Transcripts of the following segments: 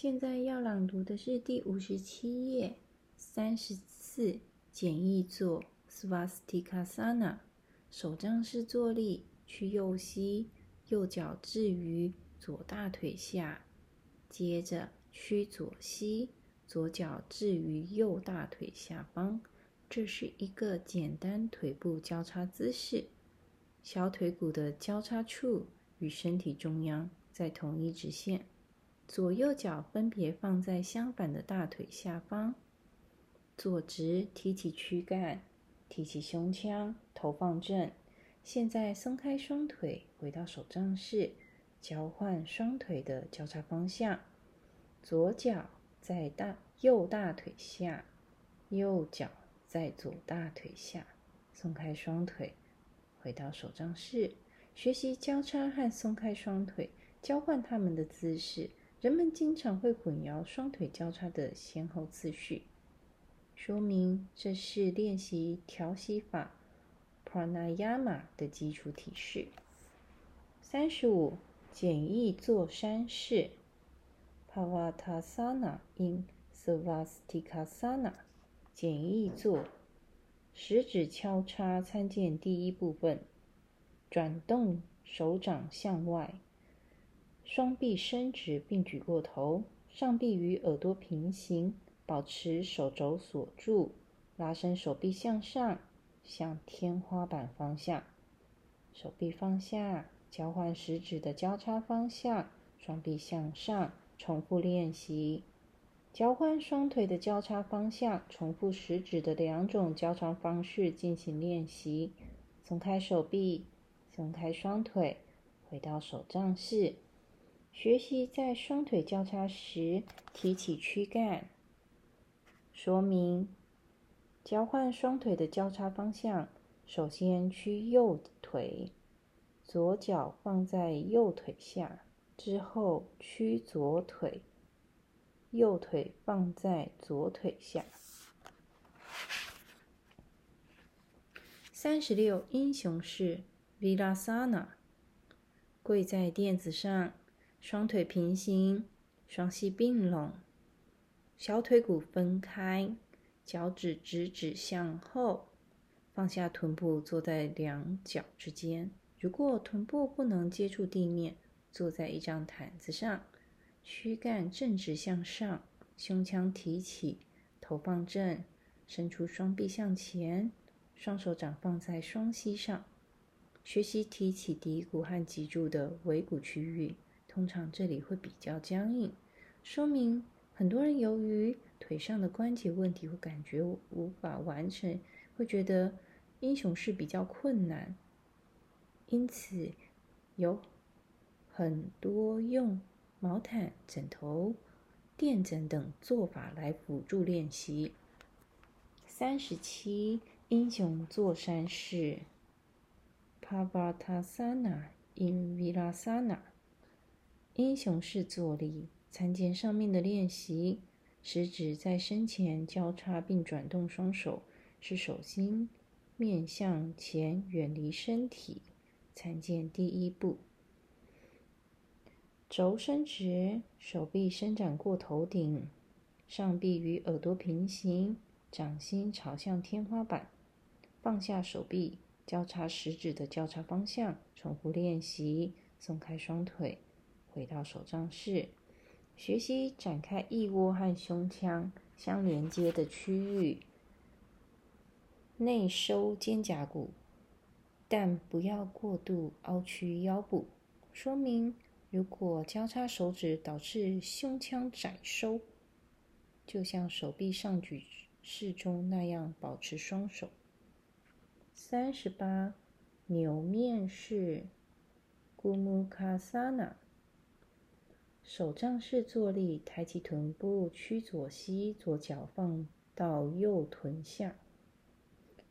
现在要朗读的是第五十七页三十四简易坐 Swastikasana，手杖式坐立，屈右膝，右脚置于左大腿下，接着屈左膝，左脚置于右大腿下方。这是一个简单腿部交叉姿势，小腿骨的交叉处与身体中央在同一直线。左右脚分别放在相反的大腿下方，坐直，提起躯干，提起胸腔，头放正。现在松开双腿，回到手杖式，交换双腿的交叉方向。左脚在大右大腿下，右脚在左大腿下，松开双腿，回到手杖式，学习交叉和松开双腿，交换他们的姿势。人们经常会混淆双腿交叉的先后次序，说明这是练习调息法 （Pranayama） 的基础体式。三十五，简易坐山式 （Pavatasana in Svastikasana）。简易坐，食指交叉参见第一部分，转动手掌向外。双臂伸直并举过头，上臂与耳朵平行，保持手肘锁住，拉伸手臂向上，向天花板方向。手臂放下，交换食指的交叉方向，双臂向上，重复练习。交换双腿的交叉方向，重复食指的两种交叉方式进行练习。松开手臂，松开双腿，回到手杖式。学习在双腿交叉时提起躯干。说明：交换双腿的交叉方向，首先屈右腿，左脚放在右腿下，之后屈左腿，右腿放在左腿下。三十六英雄式 Virasana，跪在垫子上。双腿平行，双膝并拢，小腿骨分开，脚趾直指向后，放下臀部，坐在两脚之间。如果臀部不能接触地面，坐在一张毯子上，躯干正直向上，胸腔提起，头放正，伸出双臂向前，双手掌放在双膝上，学习提起骶骨和脊柱的尾骨区域。通常这里会比较僵硬，说明很多人由于腿上的关节问题会感觉无法完成，会觉得英雄式比较困难。因此，有很多用毛毯、枕头、垫枕等做法来辅助练习。三十七，英雄坐山式 （Pavatasana in Virasana）。英雄式坐立，参见上面的练习。食指在身前交叉并转动双手，使手心面向前，远离身体。参见第一步。肘伸直，手臂伸展过头顶，上臂与耳朵平行，掌心朝向天花板。放下手臂，交叉食指的交叉方向。重复练习，松开双腿。回到手杖式，学习展开腋窝和胸腔相连接的区域，内收肩胛骨，但不要过度凹曲腰部。说明：如果交叉手指导致胸腔窄收，就像手臂上举式中那样，保持双手。三十八，扭面式 Gumukasana。手杖式坐立，抬起臀部，屈左膝，左脚放到右臀下，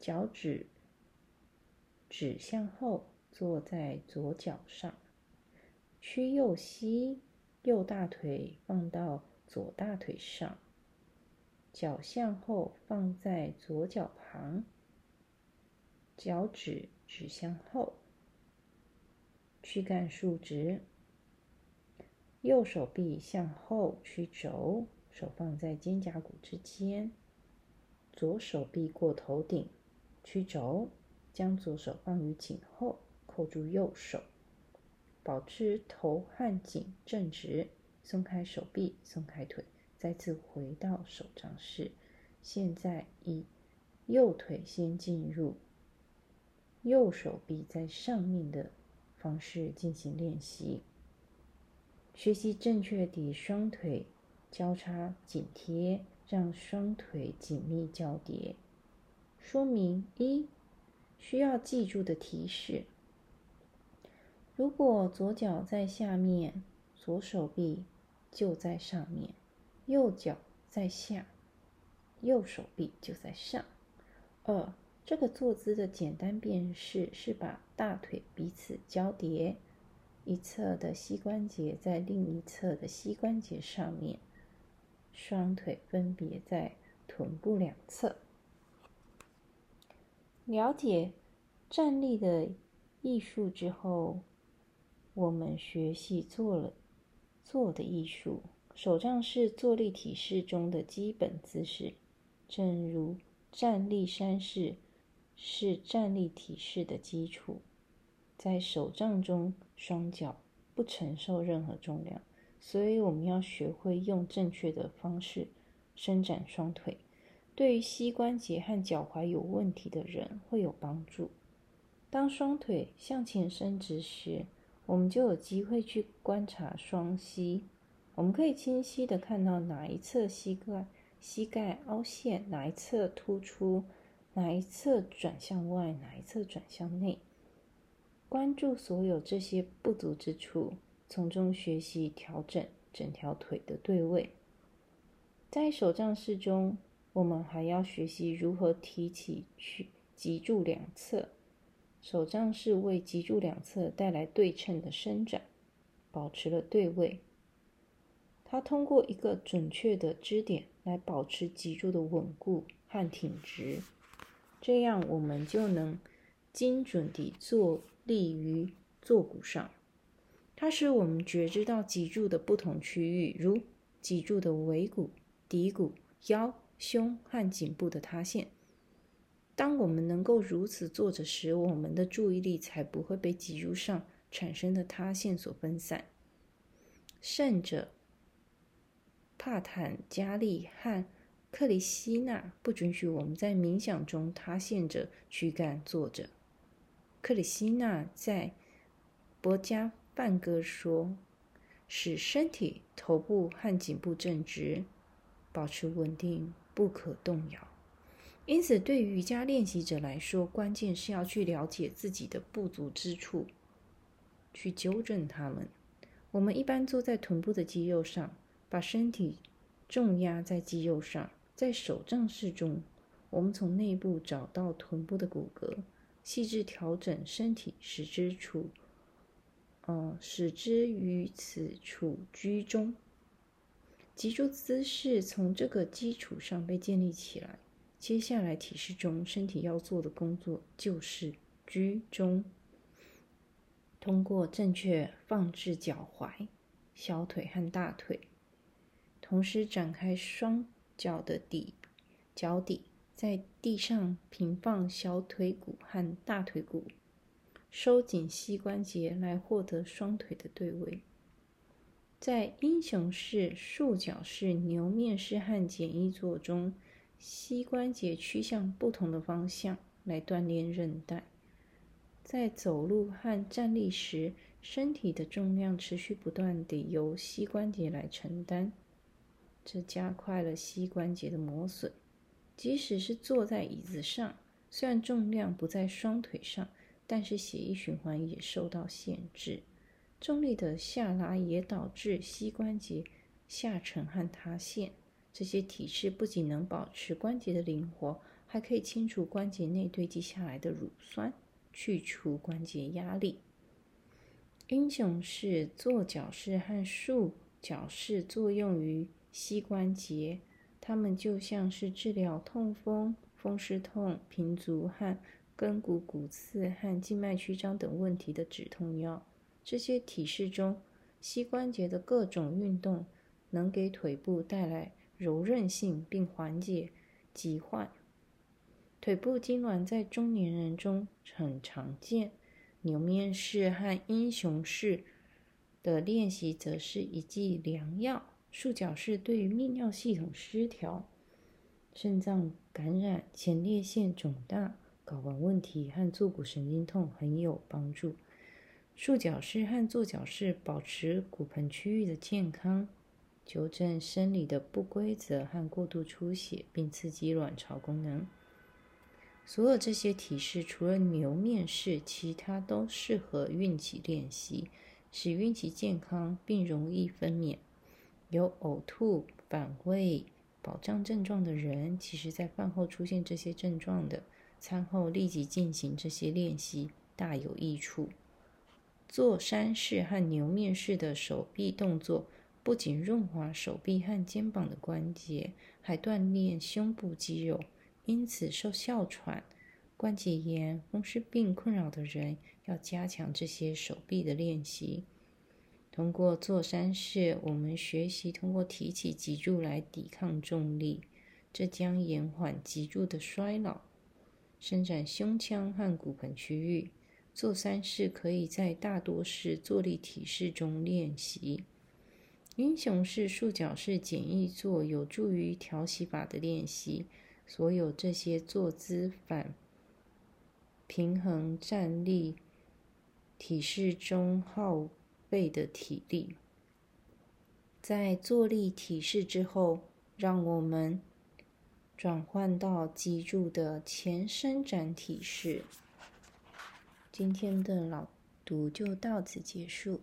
脚趾指向后，坐在左脚上，屈右膝，右大腿放到左大腿上，脚向后放在左脚旁，脚趾指向后，躯干竖直。右手臂向后曲肘，手放在肩胛骨之间。左手臂过头顶，曲肘，将左手放于颈后，扣住右手，保持头和颈正直。松开手臂，松开腿，再次回到手杖式。现在以右腿先进入，右手臂在上面的方式进行练习。学习正确地双腿交叉紧贴，让双腿紧密交叠。说明一：需要记住的提示。如果左脚在下面，左手臂就在上面；右脚在下。右手臂就在上。二，这个坐姿的简单辨识是把大腿彼此交叠，一侧的膝关节在另一侧的膝关节上面，双腿分别在臀部两侧。了解站立的艺术之后，我们学习做了坐的艺术。手杖是坐立体式中的基本姿势。正如站立山式是站立体式的基础，在手杖中，双脚不承受任何重量，所以我们要学会用正确的方式伸展双腿。对于膝关节和脚踝有问题的人会有帮助。当双腿向前伸直时，我们就有机会去观察双膝，我们可以清晰的看到哪一侧膝盖。膝盖凹陷，哪一侧突出，哪一侧转向外，哪一侧转向内。关注所有这些不足之处，从中学习调整整条腿的对位。在手杖式中，我们还要学习如何提起去脊柱两侧。手杖式为脊柱两侧带来对称的伸展，保持了对位。它通过一个准确的支点来保持脊柱的稳固和挺直，这样我们就能精准地做立于坐骨上。它使我们觉知到脊柱的不同区域，如脊柱的尾骨、骶骨、腰、胸和颈部的塌陷。当我们能够如此坐着时，我们的注意力才不会被脊柱上产生的塌陷所分散。甚者。帕坦加利和克里希纳不准许我们在冥想中塌陷着躯干坐着。克里希那在博加梵歌说：“使身体、头部和颈部正直，保持稳定，不可动摇。”因此，对于瑜伽练习者来说，关键是要去了解自己的不足之处，去纠正它们。我们一般坐在臀部的肌肉上。把身体重压在肌肉上，在手杖式中，我们从内部找到臀部的骨骼，细致调整身体，使之处，呃，使之于此处居中。脊柱姿势从这个基础上被建立起来。接下来体式中，身体要做的工作就是居中，通过正确放置脚踝、小腿和大腿。同时展开双脚的底，脚底在地上平放小腿骨和大腿骨，收紧膝关节来获得双腿的对位。在英雄式、束脚式、牛面式和简易坐中，膝关节趋向不同的方向来锻炼韧带。在走路和站立时，身体的重量持续不断地由膝关节来承担。这加快了膝关节的磨损。即使是坐在椅子上，虽然重量不在双腿上，但是血液循环也受到限制。重力的下拉也导致膝关节下沉和塌陷。这些体式不仅能保持关节的灵活，还可以清除关节内堆积下来的乳酸，去除关节压力。英雄式、坐脚式和束脚式作用于。膝关节，它们就像是治疗痛风、风湿痛、平足和跟骨骨刺和静脉曲张等问题的止痛药。这些体式中，膝关节的各种运动能给腿部带来柔韧性，并缓解疾患。腿部痉挛在中年人中很常见。牛面式和英雄式的练习则是一剂良药。束脚式对于泌尿系统失调、肾脏感染、前列腺肿大、睾丸问题和坐骨神经痛很有帮助。束脚式和坐脚式保持骨盆区域的健康，纠正生理的不规则和过度出血，并刺激卵巢功能。所有这些体式，除了牛面式，其他都适合孕期练习，使孕期健康并容易分娩。有呕吐、反胃、饱胀症状的人，其实在饭后出现这些症状的，餐后立即进行这些练习大有益处。做山式和牛面式的手臂动作，不仅润滑手臂和肩膀的关节，还锻炼胸部肌肉。因此，受哮喘、关节炎、风湿病困扰的人，要加强这些手臂的练习。通过坐山式，我们学习通过提起脊柱来抵抗重力，这将延缓脊柱的衰老，伸展胸腔和骨盆区域。坐山式可以在大多式坐立体式中练习。英雄式、束脚式简易坐有助于调息法的练习。所有这些坐姿反平衡站立体式中耗背的体力，在坐立体式之后，让我们转换到脊柱的前伸展体式。今天的朗读就到此结束。